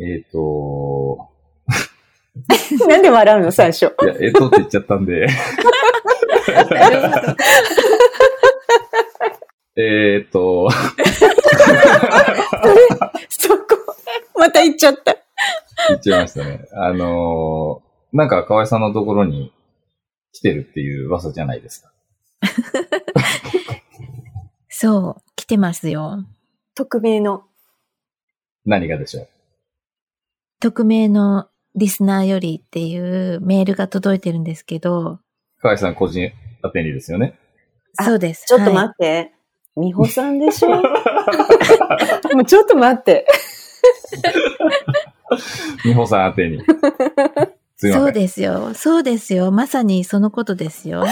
えっ、と、なんで笑うの？最初。いや、えっ、とって言っちゃったんで。えっと、そこ、また言っちゃった。言っちゃいましたね。あのーなんか河合さんのところに来てるっていう噂じゃないですか。そう、来てますよ。匿名の。何がでしょう？匿名のリスナーよりっていうメールが届いてるんですけど、河合さん個人宛てにですよね。あそうです。ちょっとはい待って。美穂さんでしょ？もうちょっと待って。美穂さん宛てに。そうですよ。そうですよ。まさにそのことですよ。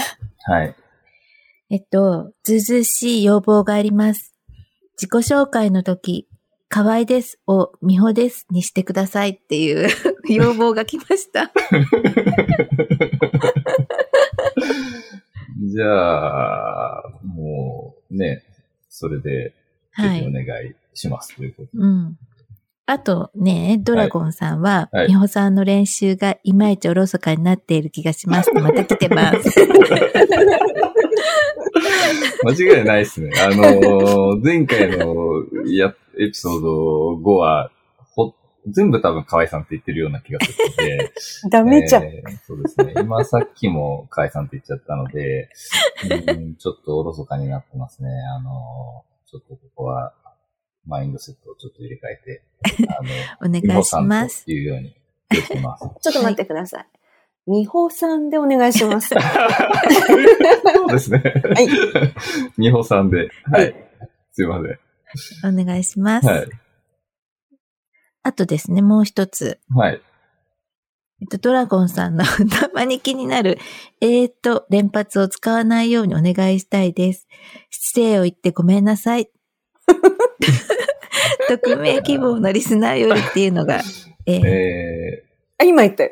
はい。えっと、ずうずうしい要望があります。自己紹介の時、河合ですを美穂ですにしてくださいっていう 要望が来ました。じゃあ、もうね、それで、ぜはい。ひお願いしますということで。うん。あとね、ドラゴンさんは、はい美穂さんの練習がいまいちおろそかになっている気がしますってまた来てます。間違いないですね。あのー前回のやエピソード5は、ほ、全部多分河合さんって言ってるような気がするので。ダメじゃん。えーそうですね。今さっきも河合さんって言っちゃったので、うんちょっとおろそかになってますね。あのーちょっとここは、マインドセットをちょっと入れ替えて、あの、お願いします。というように気をつけます。ちょっと待ってください。美穂さんでお願いします。そうですね。はい。美穂さんで。ははいい。すいません。お願いします。はい。あとですね、もう一つ。はい。えっと、ドラゴンさんの たまに気になる、えーと、連発を使わないようにお願いしたいです。失礼を言ってごめんなさい。匿名希望のリスナーよりっていうのが、えーえあ、今言ったよ。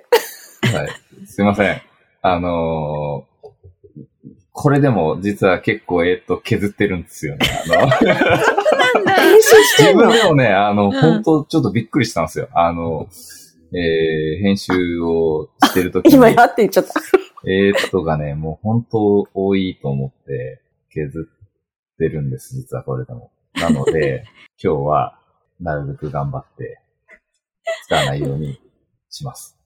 ー、はい。すいません。あのーこれでも実は結構、えーっと、削ってるんですよね。あの、編集して自分でもね、あの、ん本当ちょっとびっくりしたんですよ。あの、えー、編集をしてるときに。今やって言っちゃった。えーっとがね、もう本当多いと思って削ってるんです、実はこれでも。なので、今日はなるべく頑張って使わないようにします。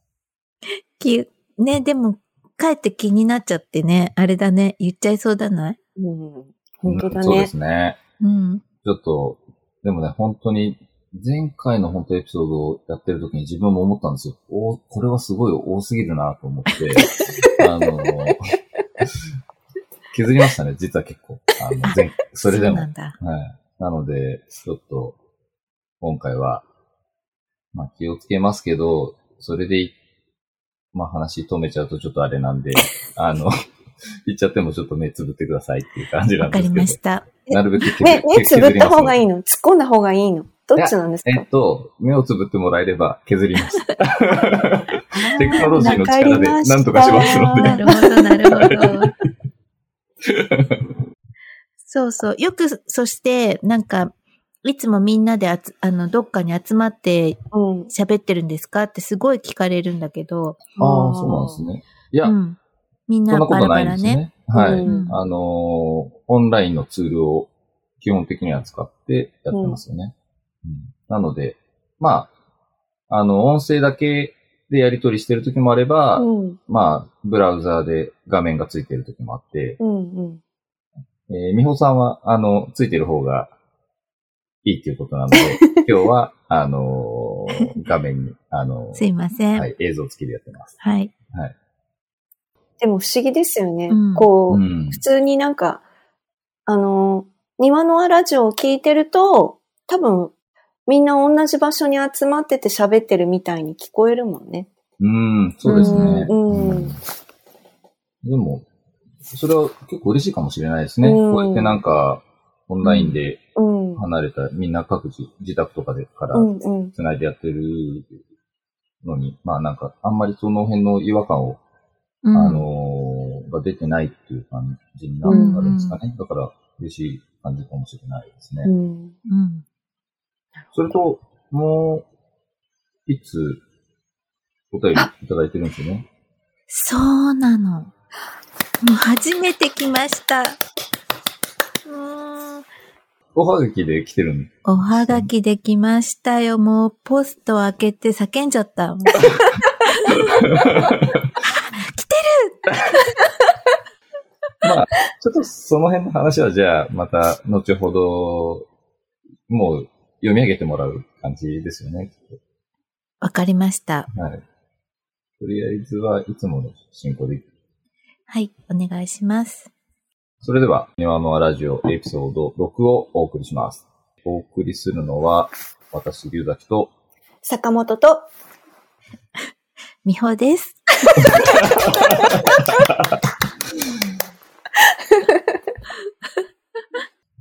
きね、でも、かえって気になっちゃってね、あれだね、言っちゃいそうだない？うん。本当だうんそうでね。すね。うん。ちょっと、でもね、本当に、前回の本当エピソードをやってる時に自分も思ったんですよ。おこれはすごい多すぎるなと思って、あの、削りましたね、実は結構。あの、前、それでも。うなんだ。はい。なので、ちょっと、今回は、まあ気をつけますけど、それでい、まあ話止めちゃうとちょっとあれなんで、あの、言っちゃってもちょっと目つぶってくださいっていう感じなわかりんですけど。ました。なるべく削ね、目つぶった方がいい。いの？突っ込んだ方がいいの？どっちなんですか？えっと、目をつぶってもらえれば削ります。テクノロジーの力で何とかしますのでなるほど、なるほど。そうそう。よく、そして、なんか、いつもみんなであつ、あの、どっかに集まってうん。喋ってるんですか？ってすごい聞かれるんだけど、ああ、そうなんですね。いや、うん。みんそんなバラとないんですバラね。ね。はい。うんあのーオンラインのツールを基本的には使ってやってますよね。うんなので、まあ、あの、音声だけでやり取りしてる時もあれば、うん。まあ、ブラウザーで画面がついてる時もあって、うん。うん。えー、美穂さんは、あの、ついてる方がいいっていうことなので、今日は、あのー画面に、あのーすいません。はい。はい、映像付きでやってます。でも不思議ですよね。うんこう、うん普。通になんか、あの、庭のラジオを聞いてると、多分、みんな同じ場所に集まってて喋ってるみたいに聞こえるもんね。うん、そうですね。うんうんでも、それは結構嬉しいかもしれないですね。うんこうやってなんか、オンラインでうん。離れた、みんな各自、自宅とかでからうんうん。繋いでやってるのに、まあなんか、あんまりその辺の違和感を、うんあのーが出てないっていう感じになるんですかね。だから、嬉しい感じかもしれないですね。うん。うん。それと、もう、いつ、お便りいただいてるんですよね？そうなの。もう初めて来ました。おはがきで来てるんおはがきできましたよ。もうポスト開けて叫んじゃった。まあ、ちょっとその辺の話はじゃあ、また後ほど、もう読み上げてもらう感じですよね。わかりました。とはい。とりあえずはいつもの進行で。はい、お願いします。それでは、庭のラジオエピソード6をお送りします。お送りするのは、私、龍崎と、坂本と、みほです。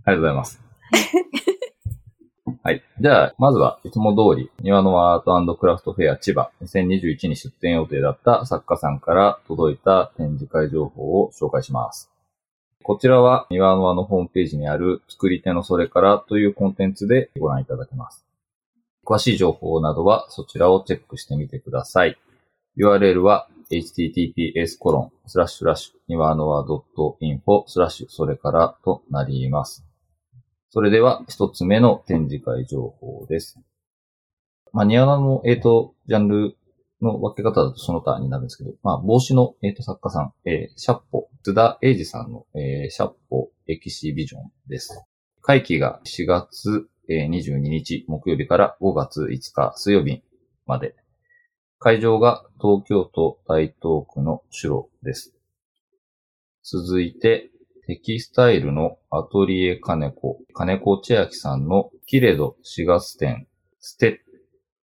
ありがとうございます。はい。じゃあ、まずはいつも通り、庭のアートクラフトフェア千葉2021に出展予定だった作家さんから届いた展示会情報を紹介します。こちらは庭の輪のホームページにある作り手のそれからというコンテンツでご覧いただけます。詳しい情報などはそちらをチェックしてみてください。URL は https コロンスラッシュラッシュ庭の輪 .info スラッシュそれからとなります。それでは、一つ目の展示会情報です。まあ、ニアナの、えっ、と、ジャンルの分け方だとその他になるんですけど、まあ、帽子の、えっ、と、作家さん、えーシャッポ、津田英二さんの、えーシャッポエキシビジョンです。会期が4月、えー22日木曜日から5月5日水曜日まで。会場が東京都大東区のシュロです。続いて、テキスタイルのアトリエ金子、金子千秋さんのキレド4月展、ステ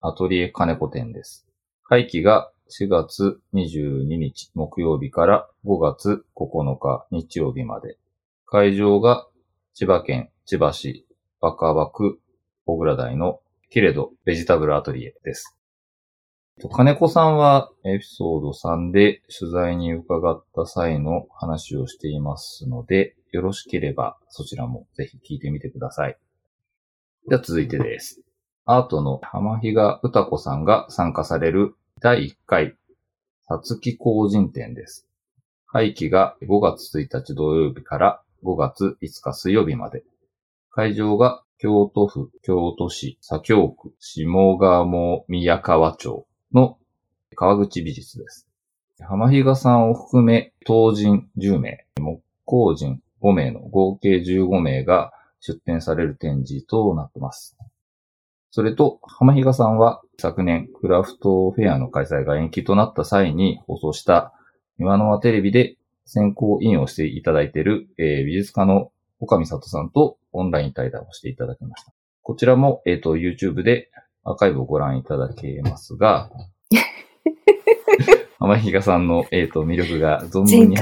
アトリエ金子展です。会期が4月22日木曜日から5月9日日曜日まで。会場が千葉県千葉市若葉区小倉台のキレドベジタブルアトリエです。金子さんはエピソード3で取材に伺った際の話をしていますので、よろしければそちらもぜひ聞いてみてください。では続いてです。アートの浜比嘉歌子さんが参加される第1回、さつき工人展です。会期が5月1日土曜日から5月5日水曜日まで。会場が京都府京都市左京区下鴨宮川町の川口美術です。浜比嘉さんを含め、当人10名、木工人5名の合計15名が出展される展示となっています。それと、浜比嘉さんは昨年クラフトフェアの開催が延期となった際に放送した今のはテレビで先行委員をしていただいている、えー美術家の岡見里さんとオンライン対談をしていただきました。こちらも、えっ、と、YouTube でアーカイブをご覧いただけますが、浜比嘉さんの、えっ、と、魅力が存分全にね。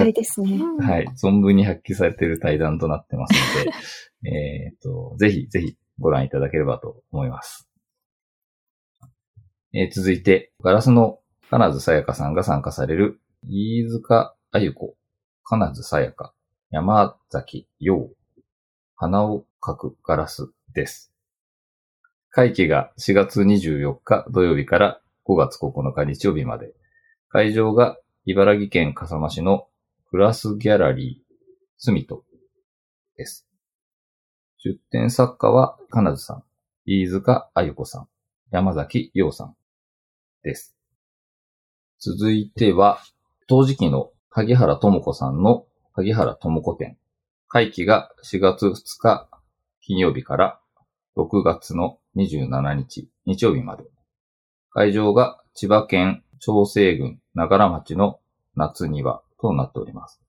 はい、存分に発揮されている対談となってますので、えっと、ぜひぜひご覧いただければと思います。えー続いて、ガラスの金津さやかさんが参加される、飯塚あゆ子、金津さやか、山崎陽、花を描くガラスです。会期が4月24日土曜日から5月9日日曜日まで。会場が茨城県笠間市のクラスギャラリー、スミトです。出展作家は金津さん、飯塚あゆ子さん、山崎陽さんです。続いては、陶磁器の萩原智子さんの萩原智子展。会期が4月2日金曜日から6月の27日日曜日まで。会場が千葉県長生郡長良町の夏庭となっております。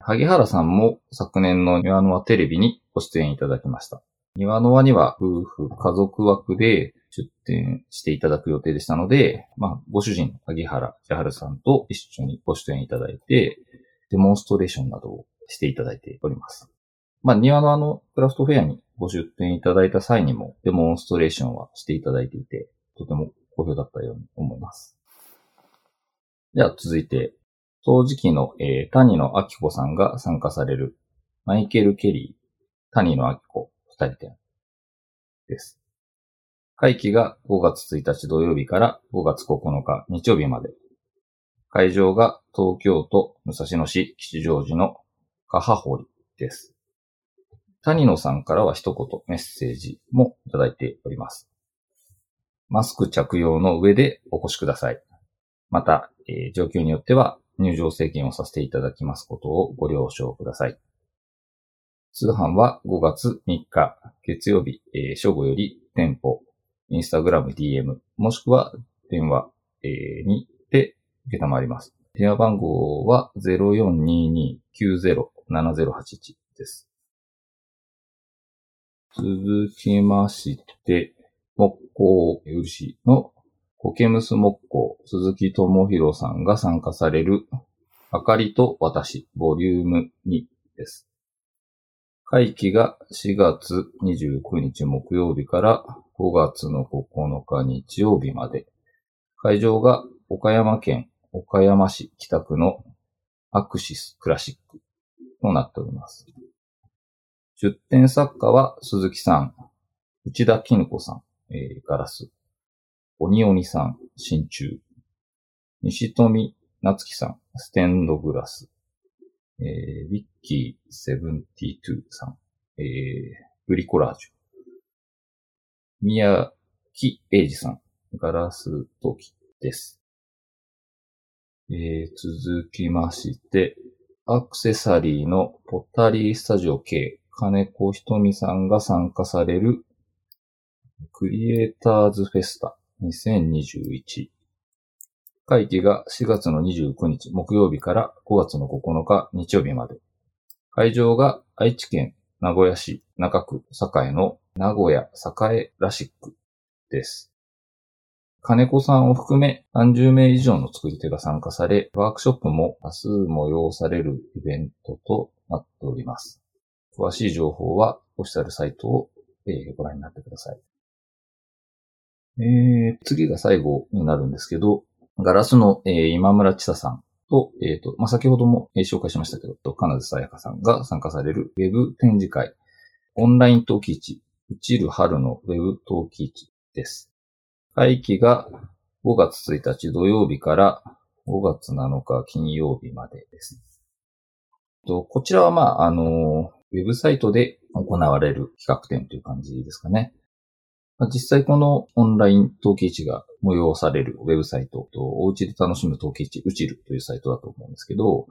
萩原さんも昨年の庭のテレビにご出演いただきました。庭の輪には夫婦家族枠で出展していただく予定でしたので、まあ、ご主人萩原千春さんと一緒にご出演いただいて、デモンストレーションなどをしていただいております。まあ、庭のあの、クラフトフェアにご出展いただいた際にも、デモンストレーションはしていただいていて、とても好評だったように思います。では続いて、陶磁器の、えー谷野明子さんが参加される、マイケル・ケリー、谷野明子二人展です。会期が5月1日土曜日から5月9日日曜日まで。会場が東京都武蔵野市吉祥寺のカハホリです。谷野さんからは一言メッセージもいただいております。マスク着用の上でお越しください。また、えー状況によっては入場制限をさせていただきますことをご了承ください。通販は5月3日月曜日、えー正午より店舗、インスタグラム DM、もしくは電話、えーにて受けたまります。電話番号は0422-907081です。続きまして、木工漆のコケムス木工鈴木智弘さんが参加されるあかりと私ボリューム2です。会期が4月29日木曜日から5月の9日日曜日まで。会場が岡山県岡山市北区のアクシスクラシックとなっております。出展作家は鈴木さん、内田絹子さん、えーガラス、鬼鬼さん、真鍮、西富夏樹さん、ステンドグラス、えー、ビッキー72さん、えー、ブリコラージュ、宮木英二さん、ガラス陶器です。えー、続きまして、アクセサリーのポッタリースタジオ K、金子ひとみさんが参加されるクリエイターズフェスタ。2021。会期が4月の29日木曜日から5月の9日日曜日まで。会場が愛知県名古屋市中区栄の名古屋栄らしくです。金子さんを含め30名以上の作り手が参加され、ワークショップも多数催されるイベントとなっております。詳しい情報はオフィシャルサイトを、えご覧になってください。えー、次が最後になるんですけど、ガラスの、えー今村千佐さんと、えっ、と、まあ、先ほども、えー紹介しましたけど、金津さやかさんが参加されるウェブ展示会、オンライン陶器市、うちる春のウェブ陶器市です。会期が5月1日土曜日から5月7日金曜日までです。とこちらは、まあ、あの、ウェブサイトで行われる企画展という感じですかね。実際このオンライン陶器市が催されるウェブサイトと、お家で楽しむ陶器市、うちるというサイトだと思うんですけど、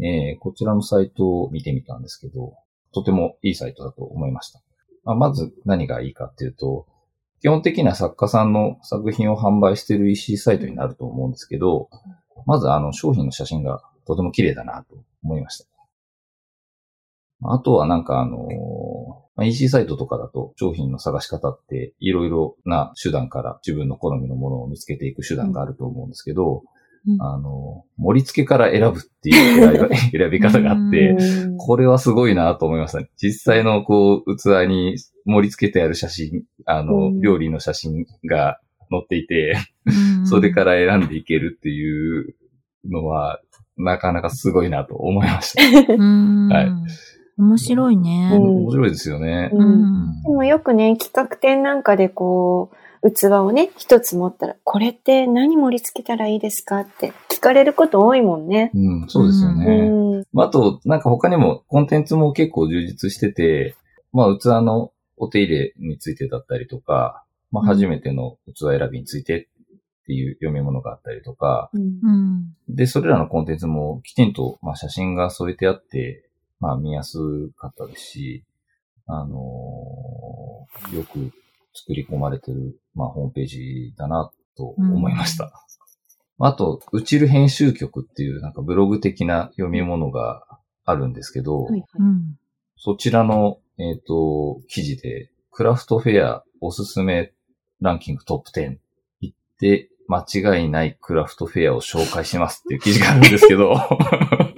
えーこちらのサイトを見てみたんですけど、とてもいいサイトだと思いました。まあまず何がいいかっていうと、基本的な作家さんの作品を販売している EC サイトになると思うんですけど、まずあの商品の写真がとても綺麗だなと思いました。あとはなんかあのまあ EC サイトとかだと商品の探し方っていろいろな手段から自分の好みのものを見つけていく手段があると思うんですけど、うんあの、盛り付けから選ぶっていう選び方 があって、うんこれはすごいなと思いましたね。実際のこう、器に盛り付けてある写真、あの、うん料理の写真が載っていて、それから選んでいけるっていうのは、なかなかすごいなと思いました。うん。はい面白いね。うん面白いですよね。ううんん。でもよくね、企画展なんかでこう、器をね、一つ持ったら、これって何盛り付けたらいいですかって聞かれること多いもんね。うん、そうですようね。ん。まああと、なんか他にもコンテンツも結構充実してて、まあ器のお手入れについてだったりとか、まあうん初めての器選びについてっていう読み物があったりとか、うんうん。で、それらのコンテンツもきちんと、まあ、写真が添えてあって、まあ、見やすかったですし、あのーよく作り込まれてる、まあ、ホームページだなと思いました。あと、うちる編集局っていう、なんかブログ的な読み物があるんですけど、はいはいうん。そちらの、えっ、と、記事で、クラフトフェアおすすめランキングトップ10行って間違いないクラフトフェアを紹介しますっていう記事があるんですけど、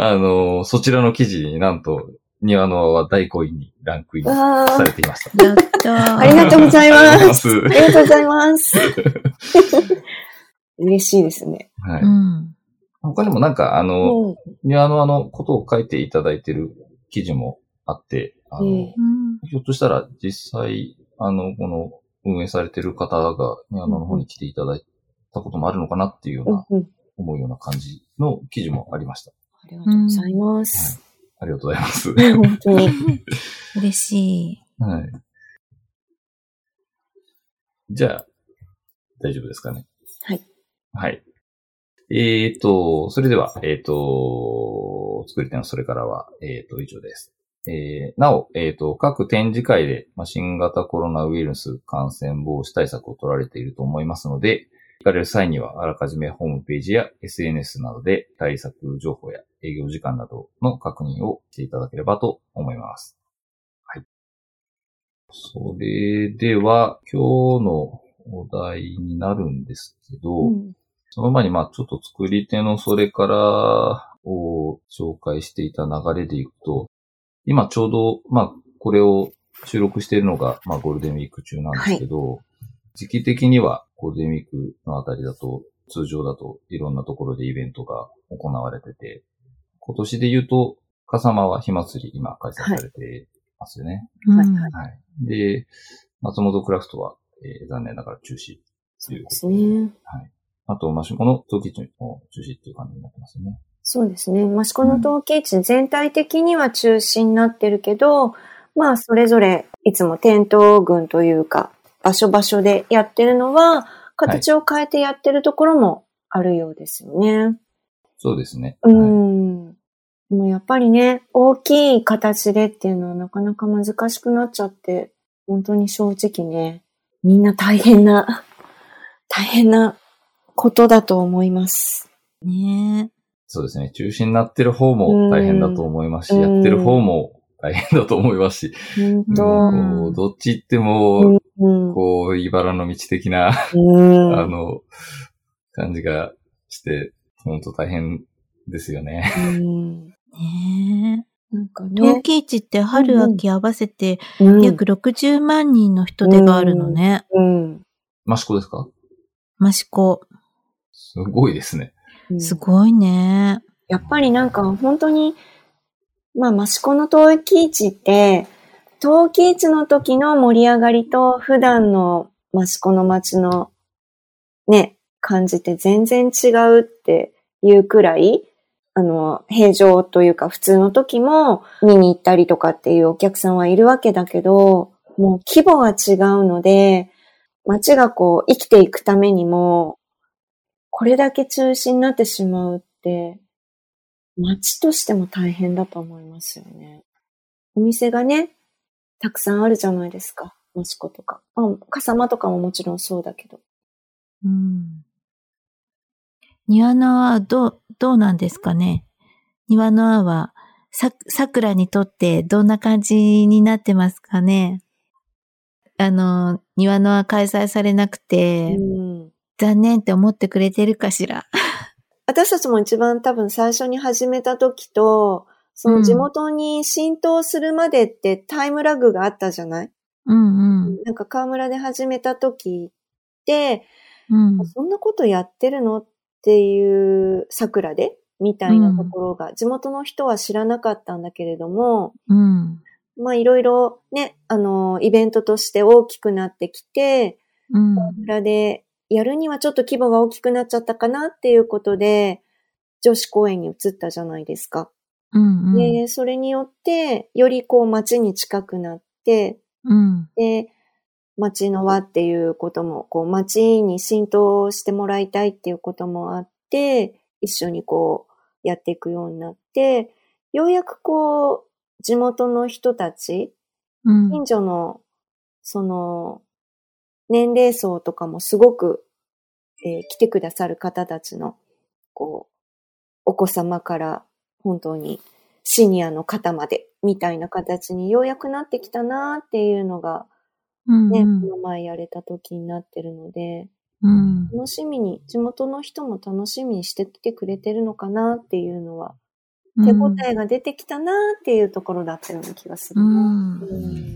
あの、そちらの記事になんと、庭の輪は第5位にランクインされていました。やったー。ありがとうございます。あありがとうございます。嬉しいですね。はい。うん。他にもなんか、あの、うん庭の輪のことを書いていただいてる記事もあって、あの。ひょっとしたら実際、あの、この運営されてる方が、ね、あの方に来ていただいたこともあるのかなっていうような。思うような感じの記事もありました。ありがとうございます。ありがとうございます。ね本当に。嬉しい。はい。じゃあ、大丈夫ですかね？はい。はい。えーと、それでは、えーと、作り手のそれからは、えーと、以上です。えーなお、えーと、各展示会で、まあ、新型コロナウイルス感染防止対策を取られていると思いますので、行かれる際には、あらかじめホームページや SNS などで対策情報や営業時間などの確認をしていただければと思います。それでは、今日のお題になるんですけど、うん。その前に、まあちょっと作り手のそれからを紹介していた流れでいくと、今ちょうど、まあこれを収録しているのが、まあゴールデンウィーク中なんですけど、時期的にはゴールデンウィークのあたりだと、通常だといろんなところでイベントが行われてて、今年で言うと、笠間は火祭り今開催されてますよね。うんはいはいはい。で、松本クラフトは、えー残念ながら中止。そうですね。あと、マシモの陶器市も中止っていう感じになってますよね。そうですね。益子の陶器市全体的には中止になってるけど、まあ、それぞれいつも店頭群というか、場所場所でやってるのは、形を変えてやってるところもあるようですよね。そうですね。うはいん。でもやっぱりね、大きい形でっていうのはなかなか難しくなっちゃって、本当に正直ね、みんな大変な、大変なことだと思います。ねそうですね。中止になってる方も大変だと思いますし、うんやってる方も大変だと思いますし、どっち行っても、うん。こう、茨の道的な、うんあの、感じがして、本当大変ですよね。うんねなんか陶ね。器市って春秋合わせてうん約60万人の人手があるのね。うん。マシコですか？益子。すごいですね。うんすごいね。やっぱりなんか本当に、まあ、益子の陶器市って、陶器市の時の盛り上がりと普段の益子の街のね、感じって全然違うっていうくらい、あの、平常というか普通の時も見に行ったりとかっていうお客さんはいるわけだけど、もう規模が違うので、街がこう生きていくためにも、これだけ中止になってしまうって、街としても大変だと思いますよね。お店がね、たくさんあるじゃないですか。益子とか。まあ、笠間とかももちろんそうだけど。うん。庭の輪はどう、どうなんですかね？庭の輪は、さ、桜にとってどんな感じになってますかね？あの、庭の輪開催されなくて、うん残念って思ってくれてるかしら？私たちも一番多分最初に始めた時と、その地元に浸透するまでってタイムラグがあったじゃない、うんうん。なんか河村で始めた時って、うん。そんなことやってるの？っていう桜でみたいなところが、地元の人は知らなかったんだけれども、うん。まあいろいろね、あの、イベントとして大きくなってきて、うん。村でやるにはちょっと規模が大きくなっちゃったかなっていうことで、女子公園に移ったじゃないですか。うん。で、それによって、よりこう街に近くなって、うん。で、街の輪っていうことも、こう街に浸透してもらいたいっていうこともあって、一緒にこうやっていくようになって、ようやくこう、地元の人たち、うん。近所の、その、年齢層とかもすごく、えー来てくださる方たちの、こう、お子様から本当にシニアの方まで、みたいな形にようやくなってきたなっていうのが、うん。ね、この前やれた時になってるので、うん。楽しみに、地元の人も楽しみにしてきてくれてるのかなっていうのは、手応えが出てきたなっていうところだったような気がするな。うんうん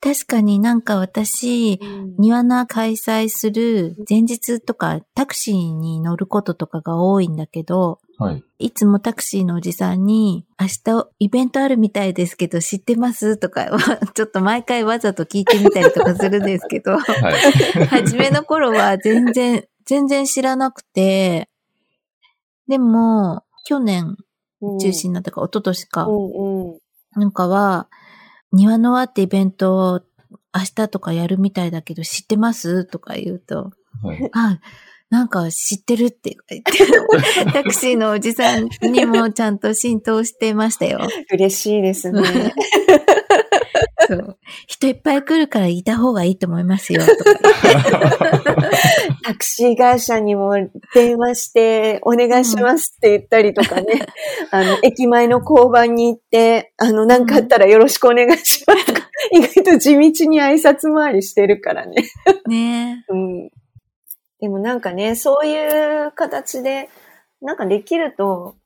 確かになんか私、庭菜開催する前日とかタクシーに乗ることとかが多いんだけど、はい。いつもタクシーのおじさんに、明日イベントあるみたいですけど知ってますとか、ちょっと毎回わざと聞いてみたりとかするんですけど、はい。初めの頃は全然、全然知らなくて、でも、去年中止になったか、一昨年か、うんうん。なんかは、庭の輪ってイベントを明日とかやるみたいだけど知ってます？とか言うと、はい。あ、なんか知ってるって言って、タクシーのおじさんにもちゃんと浸透してましたよ。嬉しいですね。そう。人いっぱい来るからいた方がいいと思いますよ。とか タクシー会社にも電話してお願いしますって言ったりとかね。あの、駅前の交番に行って、あの、なんかあったらよろしくお願いしますとか、意外と地道に挨拶回りしてるからね。ね うん。でもなんかね、そういう形で、なんかできると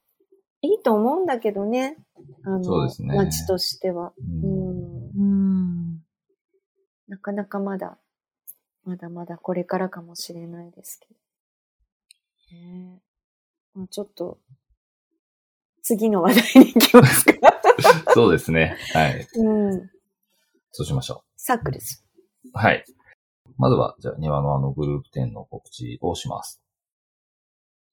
いいと思うんだけどね。あの、そうですね街としては。ううんん。うん。なかなかまだ、まだまだこれからかもしれないですけど。まあ、ちょっと、次の話題に行きますか。そうですね。はい。うん。そうしましょサークルズ。う。はい。まずは、じゃあ、庭の輪のグループ展の告知をします。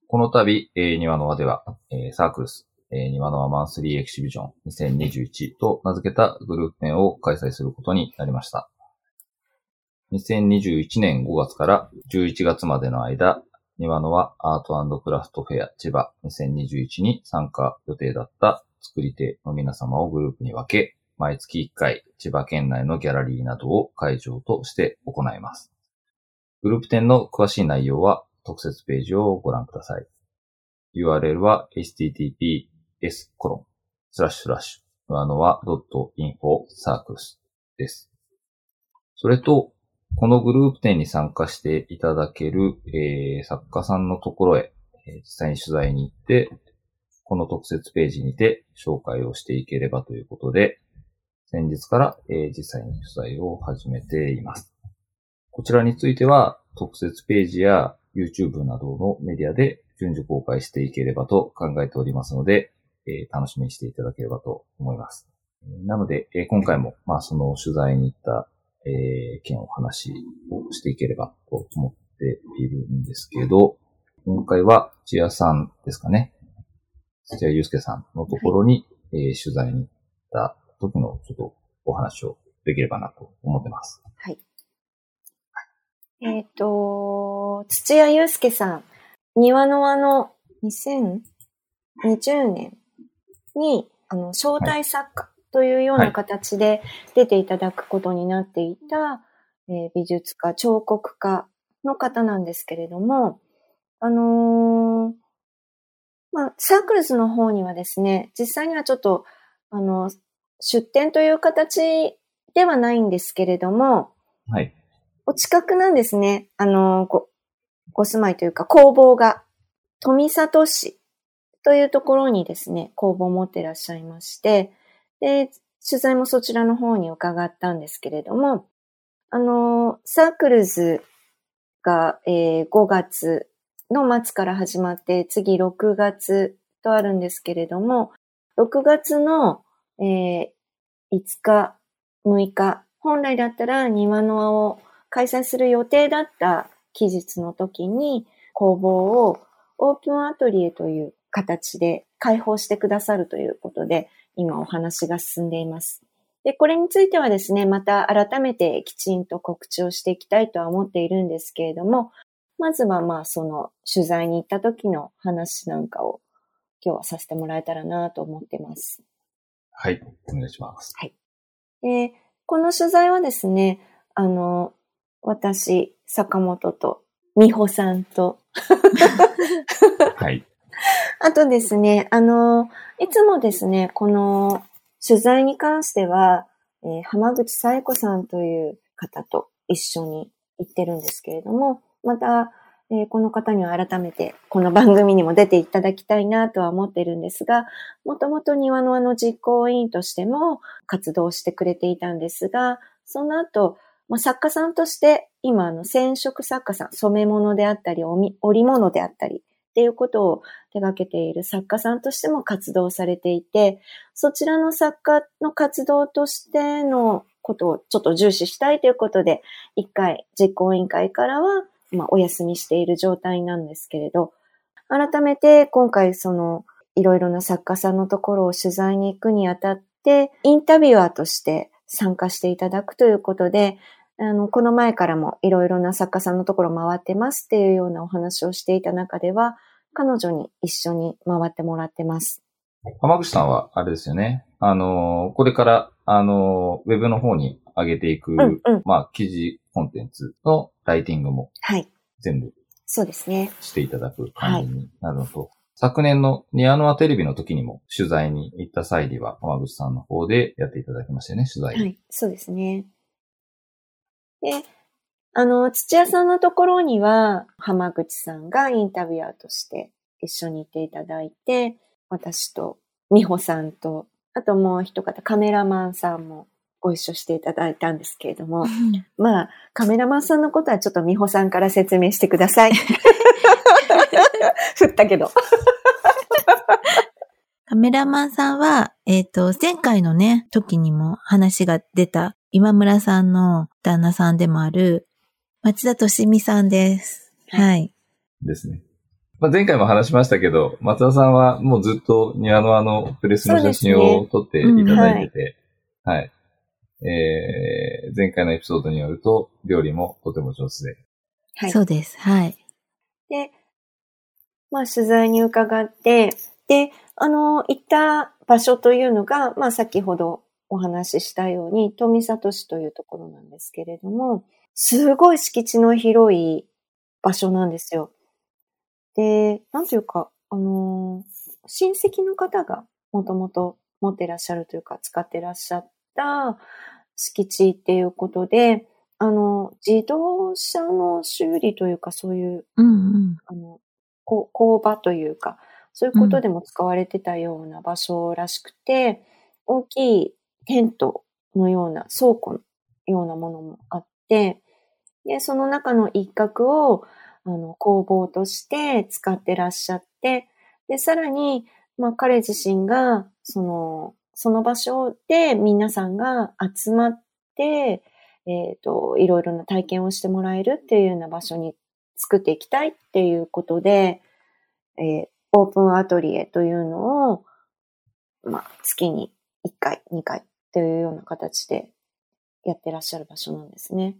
この度、えー、庭の輪では、えーサークルス、えー、庭の輪マンスリーエキシビジョン2021と名付けたグループ展を開催することになりました。2021年5月から11月までの間、庭の輪アートクラフトフェア千葉2021に参加予定だった作り手の皆様をグループに分け、毎月1回千葉県内のギャラリーなどを会場として行います。グループ展の詳しい内容は特設ページをご覧ください。URL は https コロンスラッシュスラッシュ上野は .info サークルスです。それと、このグループ展に参加していただける、えー作家さんのところへ、えー実際に取材に行って、この特設ページにて紹介をしていければということで、先日から、えー実際に取材を始めています。こちらについては、特設ページや YouTube などのメディアで順次公開していければと考えておりますので、えー楽しみにしていただければと思います。なので、えー今回も、まあ、その取材に行った、えー件お話をしていければと思っているんですけど、今回は土屋さんですかね。土屋祐介さんのところに、えー取材に行った時のちょっとお話をできればなと思ってます。はい。えっ、と、土屋祐介さん、庭の輪の2020年に、あの、招待作家というような形で出ていただくことになっていた、えー美術家、彫刻家の方なんですけれども、あのーまあ、サークルズの方にはですね、実際にはちょっと、あの、出展という形ではないんですけれども、はい。お近くなんですね。あの、ご、ご住まいというか工房が、富里市というところにですね、工房を持ってらっしゃいまして、で、取材もそちらの方に伺ったんですけれども、あの、サークルズが、えー5月の末から始まって、次6月とあるんですけれども、6月の、えー5日、6日、本来だったら庭の輪を開催する予定だった期日の時に工房をオープンアトリエという形で開放してくださるということで今お話が進んでいます。で、これについてはですね、また改めてきちんと告知をしていきたいとは思っているんですけれども、まずはまあその取材に行った時の話なんかを今日はさせてもらえたらなと思ってます。はい。お願いします。で、この取材はですね、あの、私、坂本と、美穂さんと、はい。あとですね、あの、いつもですね、この取材に関しては、えー浜口紗恵子さんという方と一緒に行ってるんですけれども、また、えーこの方には改めてこの番組にも出ていただきたいなとは思ってるんですが、もともと庭の輪の実行委員としても活動してくれていたんですが、その後、まあ、作家さんとして今あの染色作家さん、染め物であったり、織物であったりっていうことを手掛けている作家さんとしても活動されていて、そちらの作家の活動としてのことをちょっと重視したいということで、一回実行委員会からは、まあ、お休みしている状態なんですけれど、改めて今回そのいろいろな作家さんのところを取材に行くにあたって、インタビュアーとして参加していただくということで、あの、この前からもいろいろな作家さんのところ回ってますっていうようなお話をしていた中では、彼女に一緒に回ってもらってます。浜口さんは、あれですよね。あの、これから、あの、ウェブの方に上げていく、うんうん、まあ、記事コンテンツのライティングも、はい。全部、そうですね。していただく感じになるのと、はい、昨年のニアノアテレビの時にも取材に行った際には、浜口さんの方でやっていただきましたよね、取材。はい、そうですね。で、あの、土屋さんのところには、浜口さんがインタビュアーとして一緒にいていただいて、私と美穂さんと、あともう一方、カメラマンさんもご一緒していただいたんですけれども、まあ、カメラマンさんのことはちょっと美穂さんから説明してください。振ったけど。カメラマンさんは、えっ、ー、と、前回のね、時にも話が出た今村さんの旦那さんでもある町田敏美さんです。はい。ですね。まあ、前回も話しましたけど、松田さんはもうずっと庭のあのプレスの写真を撮っていただいてて、うん、はい、はい。えー、前回のエピソードによると、料理もとても上手で。はい。そうです。はい。で、まあ取材に伺って、で、あの、行った場所というのが、まあ先ほどお話ししたように、富里市というところなんですけれども、すごい敷地の広い場所なんですよ。で、なんていうか、あの親戚の方がもともと持ってらっしゃるというか、使ってらっしゃった敷地っていうことで、あの、自動車の修理というか、そういう、うんうん、あの工場というか、そういうことでも使われてたような場所らしくて、うん、大きいテントのような倉庫のようなものもあって、で、その中の一角を、あの、工房として使ってらっしゃって、で、さらに、まあ、彼自身が、その、その場所で皆さんが集まって、えっ、ー、と、いろいろな体験をしてもらえるっていうような場所に作っていきたいっていうことで、えー、オープンアトリエというのを、まあ、月に1回、2回というような形でやってらっしゃる場所なんですね。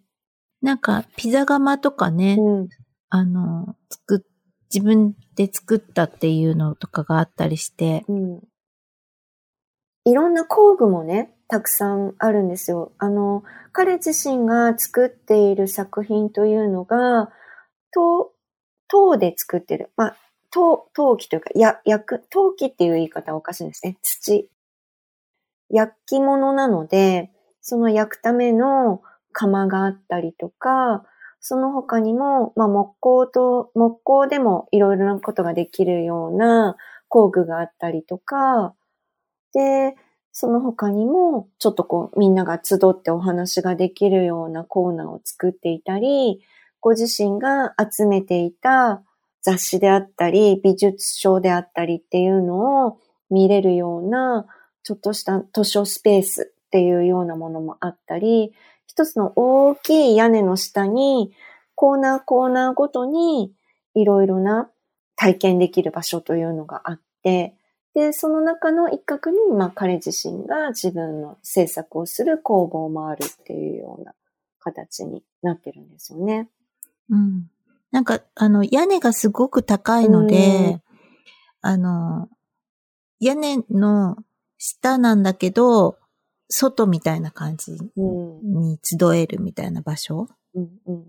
なんか、ピザ窯とかね、うん、あの、作自分で作ったっていうのとかがあったりして、うん、いろんな工具もね、たくさんあるんですよ。あの、彼自身が作っている作品というのが、陶、陶で作ってる。まあ、陶、陶器というか、や、焼く、陶器っていう言い方はおかしいんですね。土。焼き物なので、その焼くための窯があったりとか、その他にも、まあ、木工と、木工でもいろいろなことができるような工具があったりとか、で、その他にも、ちょっとこう、みんなが集ってお話ができるようなコーナーを作っていたり、ご自身が集めていた雑誌であったり、美術書であったりっていうのを見れるような、ちょっとした図書スペースっていうようなものもあったり、一つの大きい屋根の下に、コーナーコーナーごとにいろいろな体験できる場所というのがあって、で、その中の一角に、まあ彼自身が自分の制作をする工房もあるっていうような形になってるんですよね。うん。なんか、あの、屋根がすごく高いので、あの、屋根の下なんだけど、外みたいな感じに集えるみたいな場所、うんうん、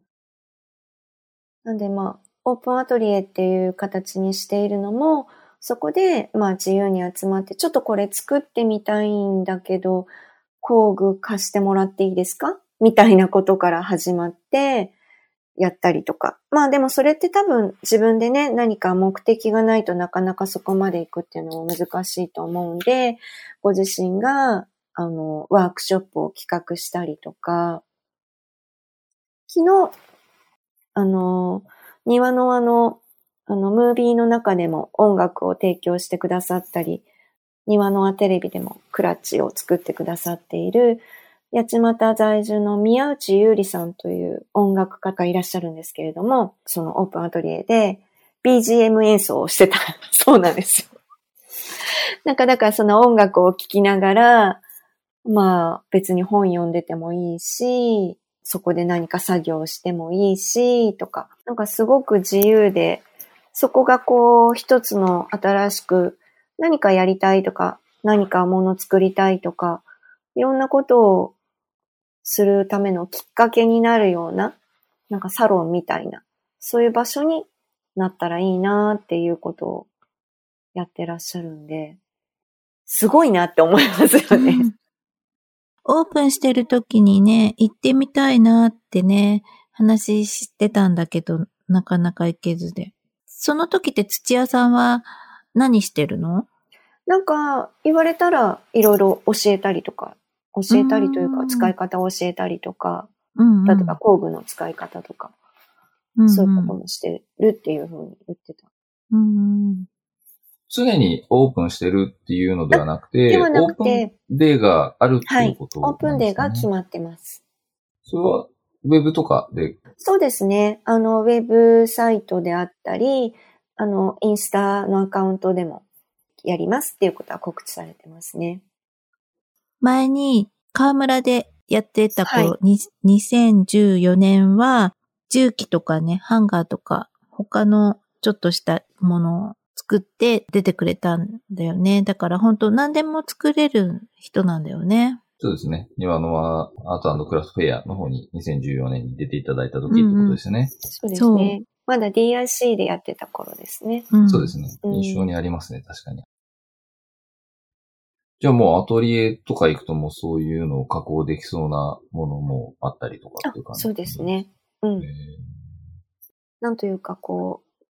なんでまあ、オープンアトリエっていう形にしているのも、そこでまあ自由に集まって、ちょっとこれ作ってみたいんだけど、工具貸してもらっていいですか？みたいなことから始まって、やったりとか。まあでもそれって多分自分でね、何か目的がないとなかなかそこまで行くっていうのも難しいと思うんで、ご自身があの、ワークショップを企画したりとか、昨日、あの、庭のあの、あの、ムービーの中でも音楽を提供してくださったり、庭の輪テレビでもクラッチを作ってくださっている、八街在住の宮内優里さんという音楽家がいらっしゃるんですけれども、そのオープンアトリエで BGM 演奏をしてた そうなんですよ。なんかだからその音楽を聴きながら、まあ別に本読んでてもいいし、そこで何か作業してもいいし、とか、なんかすごく自由で、そこがこう一つの新しく何かやりたいとか、何かもの作りたいとか、いろんなことをするためのきっかけになるような、なんかサロンみたいな、そういう場所になったらいいなっていうことをやってらっしゃるんで、すごいなって思いますよね。オープンしてる時にね、行ってみたいなってね、話してたんだけど、なかなか行けずで。その時って土屋さんは何してるの？なんか言われたらいろいろ教えたりとか、教えたりというかうん使い方を教えたりとか、うん、うん。例えば工具の使い方とか、うんそういうこともしてるっていうふうに言ってた。うんうん。常にオープンしてるっていうのではなくて、ではなくオープてンデーがあるっていうことオープンデーが決ままってます。それは、ウェブとかで、そうですね。あの、ウェブサイトであったり、あの、インスタのアカウントでもやりますっていうことは告知されてますね。前に、河村でやってた頃、はに2014年は、重機とかね、ハンガーとか、他のちょっとしたものを作って出てくれたんだよね。だから本当何でも作れる人なんだよね。そうですね。庭のはアートクラフトフェアの方に2014年に出ていただいた時ってことですよね。そうですね。まだ DIC でやってた頃ですね。うん、そうですね。うん印象にありますね、確かに。じゃあもうアトリエとか行くともうそういうのを加工できそうなものもあったりとかあっていう感じそうです。ね。うんなんというかこう、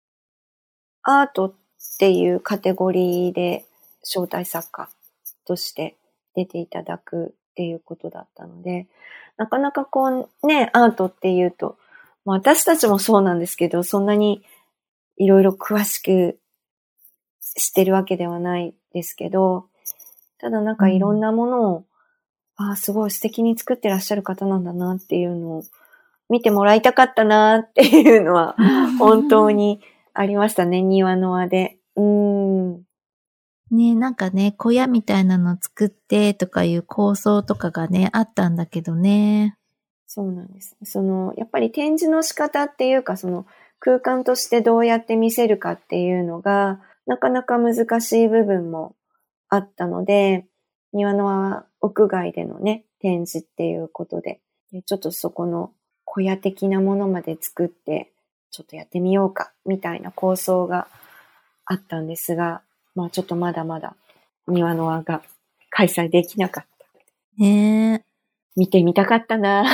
アートっていうカテゴリーで招待作家として出ていただくっていうことだったので、なかなかこうね、アートっていうと、まあ私たちもそうなんですけど、そんなにいろいろ詳しく知ってるわけではないですけど、ただなんかいろんなものを、ああ、すごい素敵に作ってらっしゃる方なんだなっていうのを見てもらいたかったなっていうのは 本当。にありましたね、庭の輪で。うーん。ねなんかね、小屋みたいなの作ってとかいう構想とかがね、あったんだけどね。そうなんです。その、やっぱり展示の仕方っていうか、その空間としてどうやって見せるかっていうのが、なかなか難しい部分もあったので、庭の屋外でのね、展示っていうことで、でちょっとそこの小屋的なものまで作って、ちょっとやってみようか、みたいな構想があったんですが、まあちょっとまだまだ庭の輪が開催できなかった。ね見てみたかったな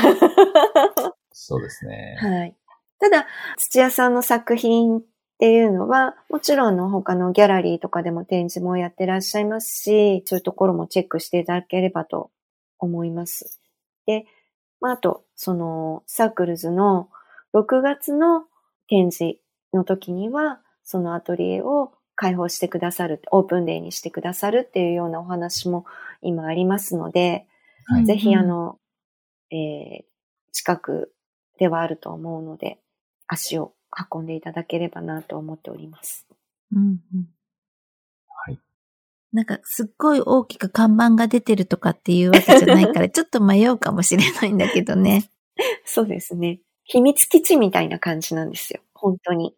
そうですね。はい。ただ、土屋さんの作品っていうのは、もちろんの他のギャラリーとかでも展示もやってらっしゃいますし、そういうところもチェックしていただければと思います。で、まあ、あと、その、サークルズの6月の展示の時には、そのアトリエを開放してくださる、オープンデーにしてくださるっていうようなお話も今ありますので、はいぜひあの、えー近くではあると思うので、足を運んでいただければなと思っております。うんうんはい。なんか、すっごい大きく看板が出てるとかっていうわけじゃないから、ちょっと迷うかもしれないんだけどね。そうですね。秘密基地みたいな感じなんですよ。本当に。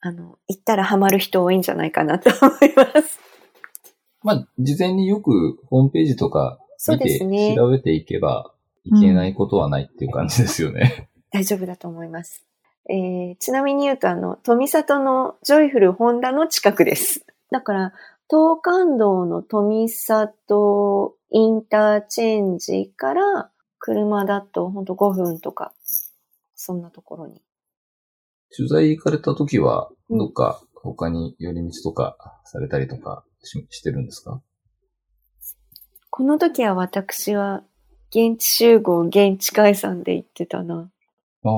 あの、行ったらハマる人多いんじゃないかなと思います。まあ、事前によくホームページとか見て。調べていけばいけないことはないっていう感じですよね。大丈夫だと思います。えーちなみに言うと、あの、富里のジョイフルホンダの近くです。だから、東関道の富里インターチェンジから車だとほんと5分とか、そんなところに。取材行かれた時は、うんどっか他に寄り道とかされたりとかししてるんですか？この時は私は現地集合、現地解散で行ってたな。ああ、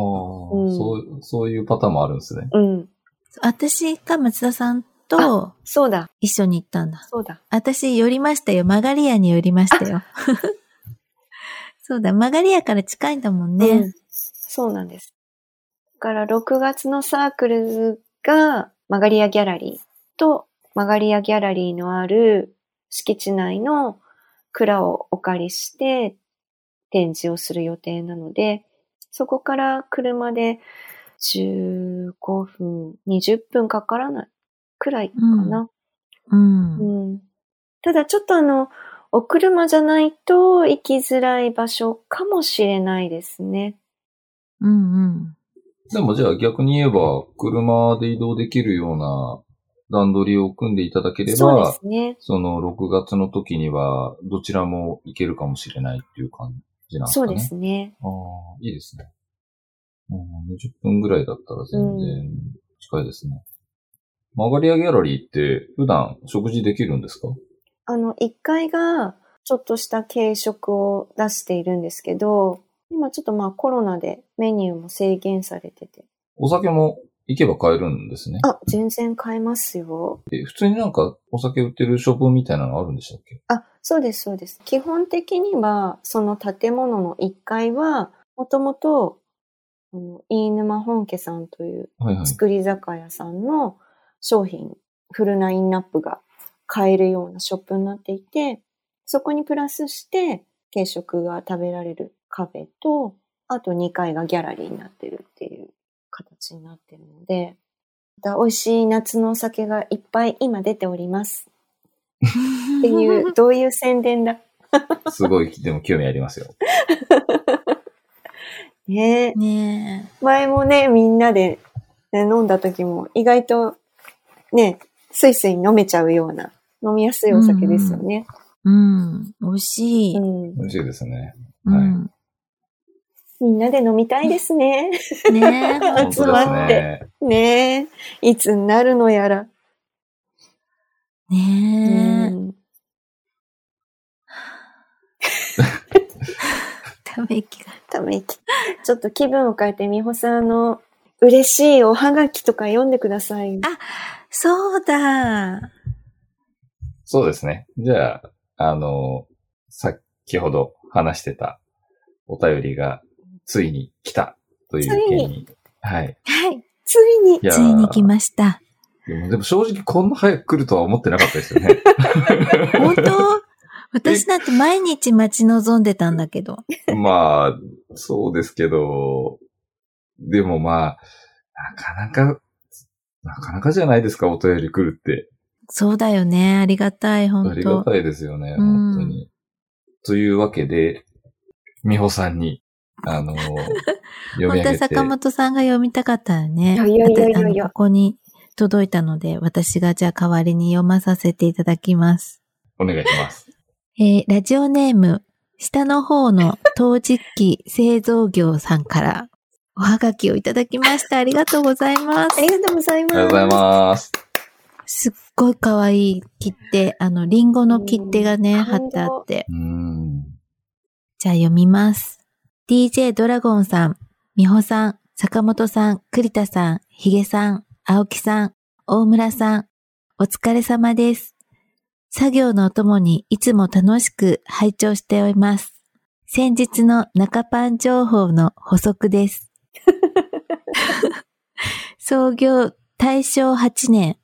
うんそう、そういうパターンもあるんですね。うん。私が松田さんとそうだ、一緒に行ったんだ。そうだ。私寄りましたよ。マガリアに寄りましたよ。そうだ、マガリアから近いんだもんね。うんそうなんです。だから6月のサークルがマガリアギャラリーとマガリアギャラリーのある敷地内の蔵をお借りして展示をする予定なので、そこから車で15分、20分かからないくらいかな。うん。うんただちょっとあの、お車じゃないと行きづらい場所かもしれないですね。うんうん。でもじゃあ逆に言えば、車で移動できるような段取りを組んでいただければ、そうですね。その6月の時にはどちらも行けるかもしれないっていう感じなんですかね。そうですね。ああ、いいですね。うん、20分ぐらいだったら全然近いですね。マガリアギャラリーって普段食事できるんですか？あの、1階がちょっとした軽食を出しているんですけど、今ちょっとまあコロナでメニューも制限されてて。お酒も行けば買えるんですね。あ、全然買えますよ。え普通になんかお酒売ってるショップみたいなのあるんでしたっけ？あ、そうです、そうです。基本的には、その建物の1階は、もともと、あの飯沼本家さんというはいはい。作り酒屋さんの商品、フルラインナップが買えるようなショップになっていて、そこにプラスして軽食が食べられるカフェと、あと2階がギャラリーになってるっていう形になってるので、また美味しい夏のお酒がいっぱい今出ております。っていう、どういう宣伝だ？すごい、でも興味ありますよ。ねえね前もね、みんなで、ね、飲んだ時も意外とね、スイスイ飲めちゃうような飲みやすいお酒ですよね。え。うん。美味しい。うん美味しいですね。うん。みんなで飲みたいですね。ねえ。集まって本ねえ。いつになるのやら。うねえ。んため息が。ため息。ちょっと気分を変えて、美穂さんの嬉しいおはがきとか読んでください。そうだ。そうですね。じゃあ、あの、先ほど話してたお便りがついに来たという件ついに。はい。はい。ついについに来ました。でもでも正直こんな早く来るとは思ってなかったですよね。本当？私なんて毎日待ち望んでたんだけど。まあ、そうですけど、でもまあ、なかなか、なかなかじゃないですか、お便り来るって。そうだよね。ありがたい、あ本当りがたいですよね、うん本当に。というわけで、美穂さんに、あの、読み本当は上げて。坂本さんが読みたかったよね。いやいやいやいやここに届いたので、私がじゃあ代わりに読まさせていただきます。お願いします。えーラジオネーム、下の方の陶磁器製造業さんからおはがきをいただきました。ありがとうございますあ。りがとうございます。ありがとうございます。すっごい可愛い切手、あの、リンゴの切手がね、うん貼ってあって。じゃあ読みます。DJ ドラゴンさん、美穂さん、坂本さん、栗田さん、ヒゲさん、青木さん、大村さん、お疲れ様です。作業のお供にいつも楽しく拝聴しております。先日の中パン情報の補足です。創業大正8年、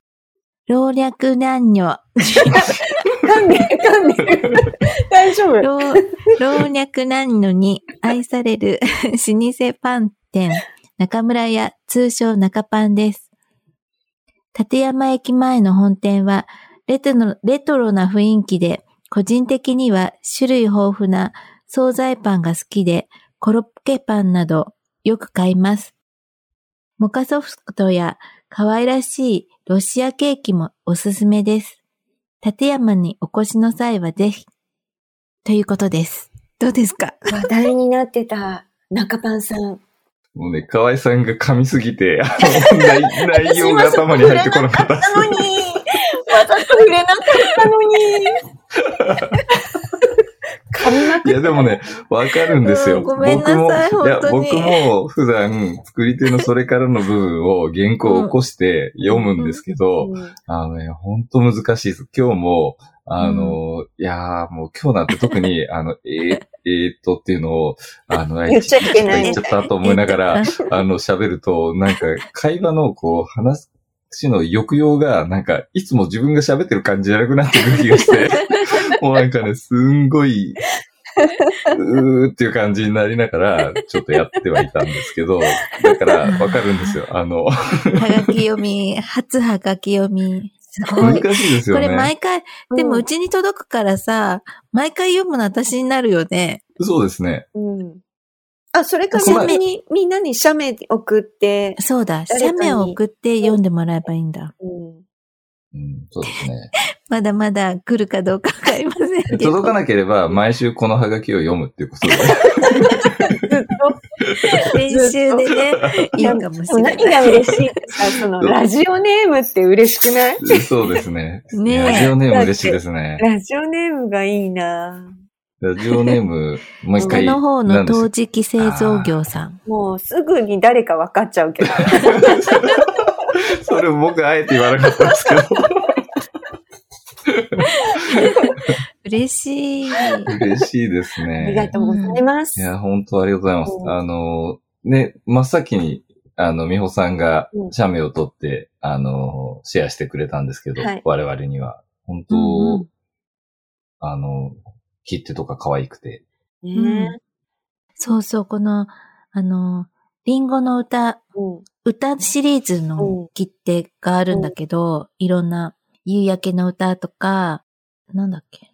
老若男女、噛んでる、噛んでる。大丈夫。老若男女に愛される 老舗パン店、中村屋通称中パンです。立山駅前の本店はレトロレトロな雰囲気で、個人的には種類豊富な惣菜パンが好きで、コロッケパンなどよく買います。モカソフトや可愛らしいロシアケーキもおすすめです。立山にお越しの際はぜひ。ということです。どうですか？話題になってた中パンさん。もうね、河合さんが噛みすぎて、あの内 内容が頭に入ってこなかった。のに、わざと触れなかったのに。噛みまくいや、でもね、わかるんですよ。うんごめんなさい僕も、いや、僕も普段、作り手のそれからの部分を原稿を起こして読むんですけど、うん。あのね、ほんと難しいです。今日も、あの、いやーもう今日なんて特に、あの、えー、えーっとっていうのを、あの、言っちゃいけない。言っちゃったと思いながら、あの、喋ると、なんか、会話の、こう、話の抑揚が、なんか、いつも自分が喋ってる感じじゃなくなってくる気がして、もうなんかね、すんごい、うーっていう感じになりながら、ちょっとやってはいたんですけど、だから、わかるんですよ。あの、はがき読み、初はがき読み。すご難い。こしいですよね。れ毎回、でもうちに届くからさ、毎回読むの私になるよね。そうですね。うん。あ、それか写メ逆にみんなに写メ送って、そうだ、写メを送って読んでもらえばいいんだ。うんうん、そうですね。まだまだ来るかどうかわかりませんけど。届かなければ、毎週このハガキを読むっていうことで。練習でね、いいかもしれない。何が嬉しいってさ、その、ラジオネームって嬉しくない？そうですね。ねえラジオネーム嬉しいですね。ラジオネームがいいなラジオネーム、もう一下回。の方の陶磁器製造業さん。もうすぐに誰か分かっちゃうけど。それ僕あえて言わなかったんですけど。嬉しい。嬉しいですね。ありがとうございます。いや、本当ありがとうございますう。んあの、ね、真っ先に、あの、美穂さんがうん写メを撮って、あの、シェアしてくれたんですけど、はい我々には。本当、うんうんあの、切手とか可愛くて。ねそうそう、この、あの、リンゴの歌、うん歌シリーズうんの切手があるんだけど、いろんな夕焼けの歌とか、なんだっけ？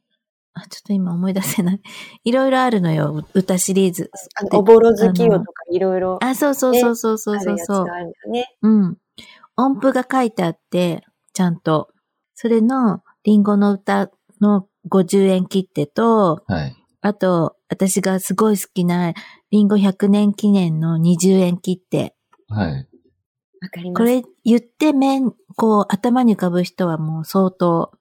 あ、ちょっと今思い出せない。いろいろあるのよ、歌シリーズ。あのおぼろ月夜とかいろいろああ、そうそうそうそうそうるそうそうやつが。あるんだね。うん。音符が書いてあって、ちゃんと。それの、リンゴの歌の50円切手と、はい。あと、私がすごい好きな、リンゴ100年記念の20円切手。はい。わかります。これ言って面、こう、頭に浮かぶ人はもう相当、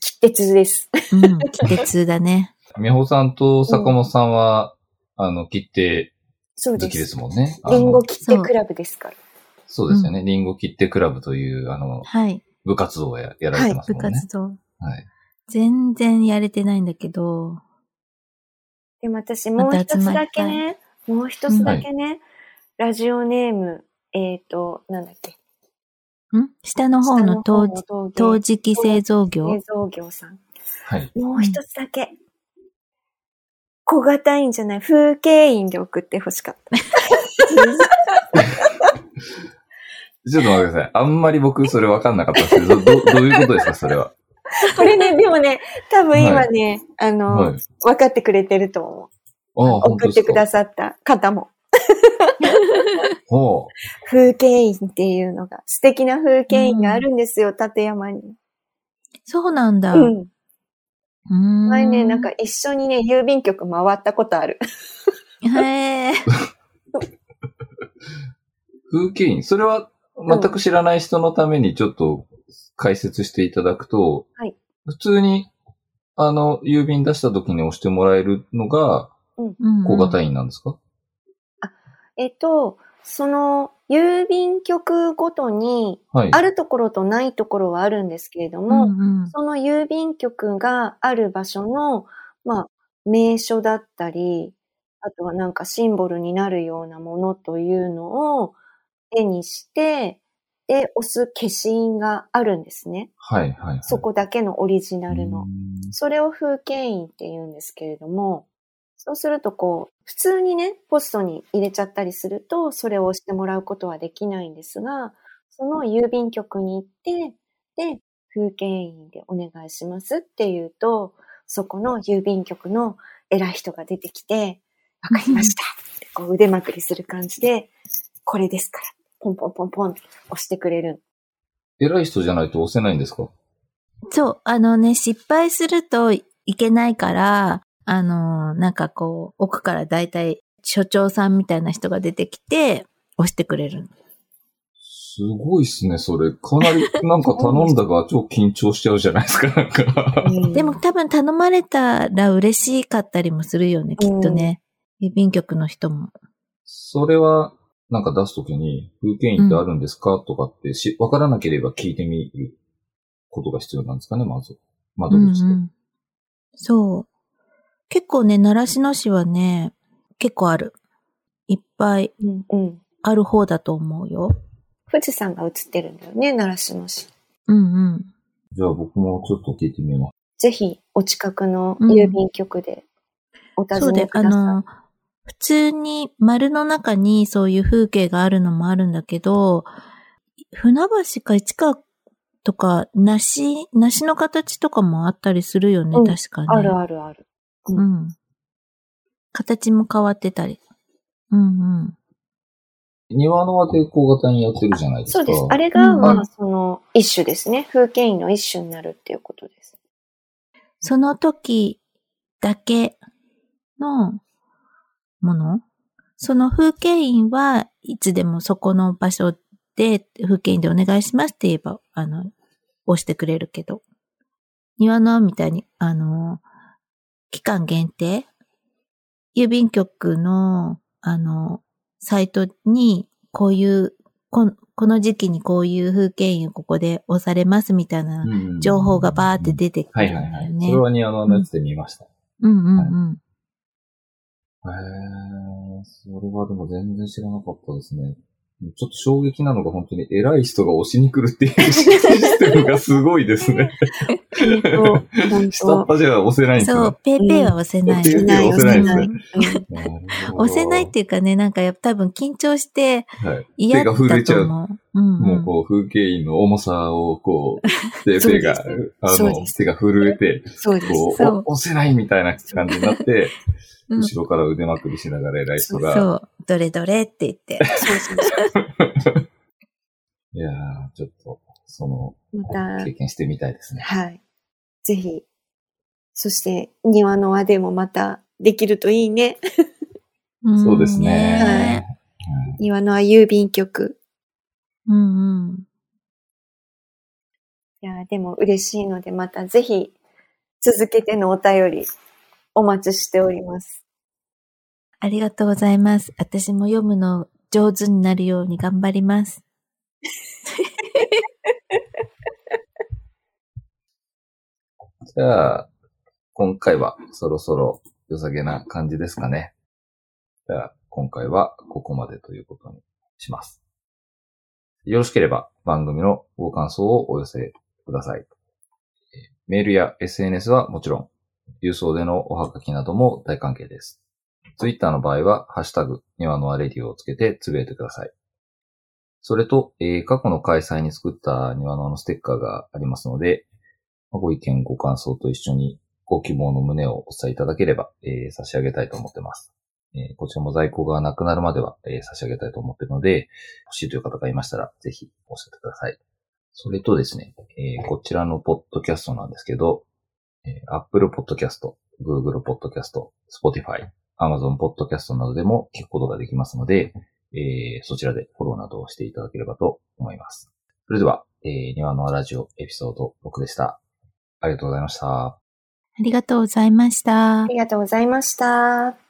切手通です。うん、切手通だね。美穂さんと坂本さんは、あの、切手そうで。好きですすもんね。リンゴ切手クラブですから。そうですよね。リンゴ切手クラブという、あの、はい。部活動をややられてます部もんね。活動。はい。全然やれてないんだけど、でも私もう一つだけね、もう一つだけね、ラジオネーム、えっ、と、なんだっけ？ん？下の方の陶磁器製造業？製造業さん。はい。もう一つだけ。小型員じゃない、風景員で送ってほしかった。ちょっと待ってください。あんまり僕それ分かんなかったですけど、ど、どどういうことですか、それは？これね、でもね、多分今ね、あの、はい。分かってくれてると思ああ、う。送ってくださった方も。ほ 風景員っていうのが、素敵な風景員があるんですよ、立山に。そうなんだ。うん。うーん前ね、なんか一緒にね、郵便局回ったことある。へえ。風景員。それは全く知らない人のためにちょっと解説していただくと、はい。普通に、あの、郵便出した時に押してもらえるのが小型員なんですか、えっと、その、郵便局ごとに、はい。あるところとないところはあるんですけれども、うんうん。その郵便局がある場所の、まあ、名所だったり、あとはなんかシンボルになるようなものというのを絵にして、で、押す消印があるんですね。はい、はい。そこだけのオリジナルの。それを風景印って言うんですけれども、そうするとこう、普通にね、ポストに入れちゃったりすると、それを押してもらうことはできないんですが、その郵便局に行って、で、風景印でお願いしますって言うと、そこの郵便局の偉い人が出てきて、わかりましたこう腕まくりする感じで、これですから、ポンポンポンポンって押してくれる。偉い人じゃないと押せないんですか？そう、あのね、失敗するといけないから、あの、なんかこう、奥からだいたい所長さんみたいな人が出てきて、押してくれる。すすごいっすね、それ。かなり、なんか頼んだが超緊張しちゃうじゃないですか、なんか。うんでも多分頼まれたら嬉しかったりもするよね、きっとね。郵便局の人も。それは、なんか出すときに、風景印ってあるんですか、とかってし、わからなければ聞いてみることが必要なんですかね、まず。窓口で。うんうんそう。結構ね、習志野市はね、結構ある。いっぱいうんうん。ある方だと思うよ。富士山が映ってるんだよね、習志野市。うんうん。じゃあ僕もちょっと聞いてみます。ぜひ、お近くの郵便局でお尋そうでね、ください。あの、普通に丸の中にそういう風景があるのもあるんだけど、船橋か市川とか、梨、梨の形とかもあったりするよね、うん確かに。あるあるある。うん。形も変わってたり。うんうん。庭の輪で小型にやってるじゃないですか。そうです。あれが、うんまあ、その、一種ですね。風景印の一種になるっていうことです。その時だけのもの？その風景印はいつでもそこの場所で風景印でお願いしますって言えば、あの、押してくれるけど。庭のみたいに、あの、期間限定？郵便局の、あの、サイトに、こういう、ここの時期にこういう風景印をここで押されますみたいなうん情報がバーって出てくるんはいはいはい。それは庭のやつで見ました。うんうんうん。へー、それはでも全然知らなかったですね。ちょっと衝撃なのが本当に偉い人が押しに来るっていうシステムがすごいですね。下っ端じゃ押せないんですそうよ、。ペーペーは押せない。ペーペーは押せない押せないっていうかね、なんかやっぱ多分緊張してはい。嫌だ手が震えちゃう。もうこう、風景印の重さをこう、ペーペーがそうです、あの手が震えて。こう、押せないみたいな感じになって、うん後ろから腕まくりしながら偉い人が、そう。どれどれって言って。そうそうそう。いやー、ちょっと、その、また経、験してみたいですね。はい。ぜひ。そして、庭の輪でもまたできるといいね。ん そうですね。庭の輪郵便局。うんうん。いや、でも嬉しいので、またぜひ、続けてのお便り、お待ちしております。ありがとうございます。私も読むの上手になるように頑張ります。じゃあ、今回はそろそろ良さげな感じですかね。じゃあ、今回はここまでということにします。よろしければ番組のご感想をお寄せください。えーメールや SNS はもちろん、郵送でのおはがきなども大歓迎です。Twitter の場合は、ハッシュタグ、庭のアレディオをつけてつぶやいてください。それと、えー過去の開催に作った庭のあのステッカーがありますので、ご意見、ご感想と一緒にご希望の旨をお伝えいただければ、えー差し上げたいと思ってます。えーこちらも在庫がなくなるまでは、えー差し上げたいと思っているので、欲しいという方がいましたら、ぜひおっしゃってください。それとですね、えーこちらのポッドキャストなんですけど、えー Apple Podcast、Google Podcast、Spotify、Amazon Podcast などでも聞くことができますので、えーそちらでフォローなどをしていただければと思います。それでは、えー、庭のラジオエピソード6でした。ありがとうございました。ありがとうございましたあ。りがとうございました。